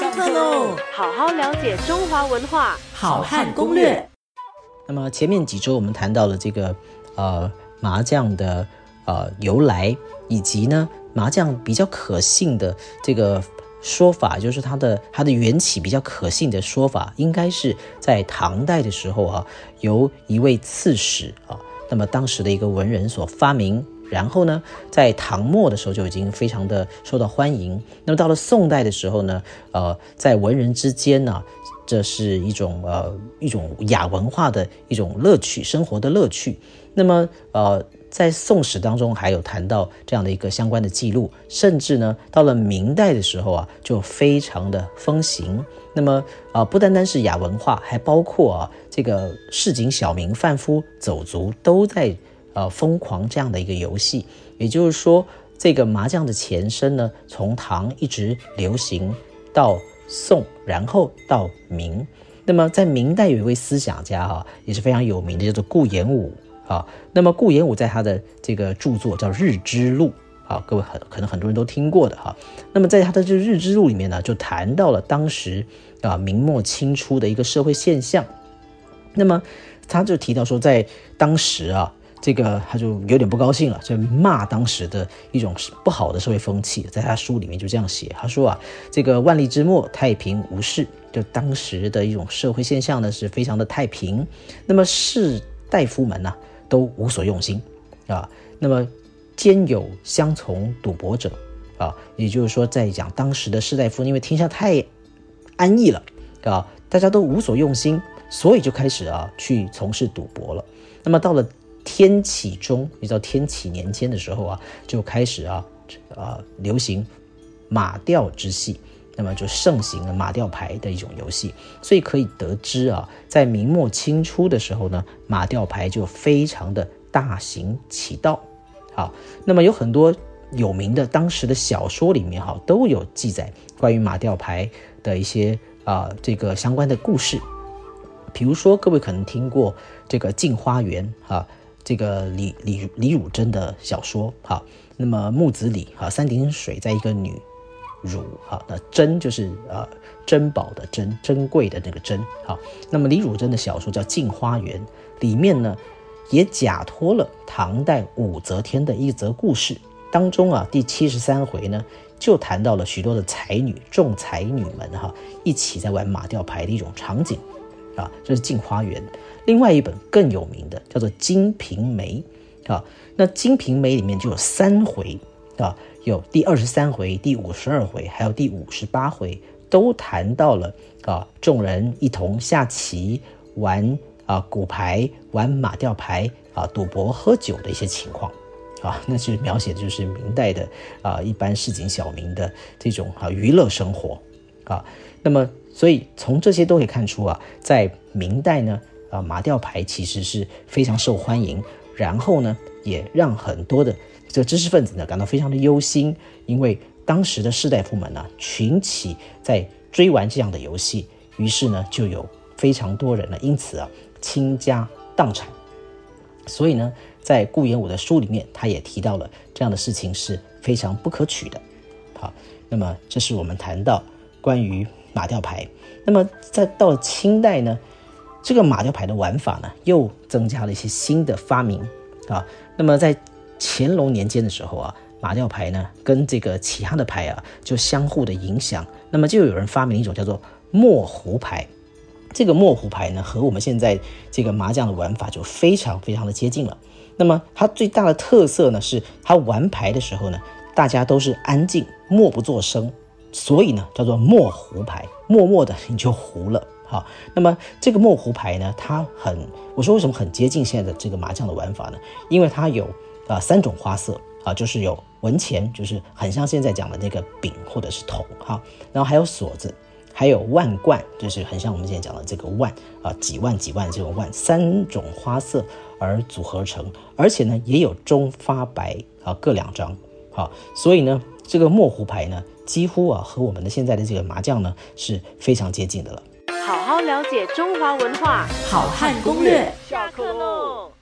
上课喽！好好了解中华文化，好汉攻略。那么前面几周我们谈到了这个呃麻将的呃由来，以及呢麻将比较可信的这个说法，就是它的它的缘起比较可信的说法，应该是在唐代的时候啊，由一位刺史啊，那么当时的一个文人所发明。然后呢，在唐末的时候就已经非常的受到欢迎。那么到了宋代的时候呢，呃，在文人之间呢，这是一种呃一种雅文化的一种乐趣，生活的乐趣。那么呃，在宋史当中还有谈到这样的一个相关的记录，甚至呢，到了明代的时候啊，就非常的风行。那么啊，不单单是雅文化，还包括啊这个市井小民、贩夫走卒都在。呃，疯狂这样的一个游戏，也就是说，这个麻将的前身呢，从唐一直流行到宋，然后到明。那么在明代有一位思想家哈，也是非常有名的，叫做顾炎武啊。那么顾炎武在他的这个著作叫《日之录》啊，各位很可能很多人都听过的哈。那么在他的这《日之录》里面呢，就谈到了当时啊明末清初的一个社会现象。那么他就提到说，在当时啊。这个他就有点不高兴了，就骂当时的一种不好的社会风气，在他书里面就这样写，他说啊，这个万历之末太平无事，就当时的一种社会现象呢是非常的太平，那么士大夫们呢都无所用心啊，那么兼有相从赌博者啊，也就是说在讲当时的士大夫因为天下太安逸了啊，大家都无所用心，所以就开始啊去从事赌博了，那么到了。天启中，你知道天启年间的时候啊，就开始啊，啊流行马吊之戏，那么就盛行了马吊牌的一种游戏。所以可以得知啊，在明末清初的时候呢，马吊牌就非常的大行其道。好，那么有很多有名的当时的小说里面哈，都有记载关于马吊牌的一些啊这个相关的故事。比如说，各位可能听过这个《镜花缘》哈。这个李李李汝珍的小说，哈，那么木子李，哈，三点水在一个女，汝，哈，那珍就是呃珍宝的珍，珍贵的那个珍，好，那么李汝珍的小说叫《镜花缘》，里面呢也假托了唐代武则天的一则故事，当中啊第七十三回呢就谈到了许多的才女众才女们哈一起在玩马吊牌的一种场景。啊，这是《镜花缘》，另外一本更有名的叫做《金瓶梅》啊。那《金瓶梅》里面就有三回啊，有第二十三回、第五十二回，还有第五十八回，都谈到了啊，众人一同下棋、玩啊骨牌、玩马吊牌啊、赌博、喝酒的一些情况啊。那是描写的就是明代的啊一般市井小民的这种啊娱乐生活啊。那么。所以从这些都可以看出啊，在明代呢，啊马吊牌其实是非常受欢迎，然后呢，也让很多的这个知识分子呢感到非常的忧心，因为当时的士大夫们呢群起在追玩这样的游戏，于是呢就有非常多人呢因此啊倾家荡产，所以呢，在顾炎武的书里面，他也提到了这样的事情是非常不可取的。好，那么这是我们谈到关于。马吊牌，那么在到了清代呢，这个马吊牌的玩法呢，又增加了一些新的发明啊。那么在乾隆年间的时候啊，马吊牌呢跟这个其他的牌啊就相互的影响，那么就有人发明一种叫做墨胡牌。这个墨胡牌呢和我们现在这个麻将的玩法就非常非常的接近了。那么它最大的特色呢是它玩牌的时候呢，大家都是安静，默不作声。所以呢，叫做墨糊牌，默默的 你就胡了。好，那么这个墨糊牌呢，它很，我说为什么很接近现在的这个麻将的玩法呢？因为它有啊三种花色啊，就是有文钱，就是很像现在讲的那个饼或者是铜哈，然后还有锁子，还有万贯，就是很像我们现在讲的这个万啊，几万几万这种万，三种花色而组合成，而且呢也有中发白啊各两张，好，所以呢这个墨糊牌呢。几乎啊，和我们的现在的这个麻将呢是非常接近的了。好好了解中华文化，好汉攻略。下课喽。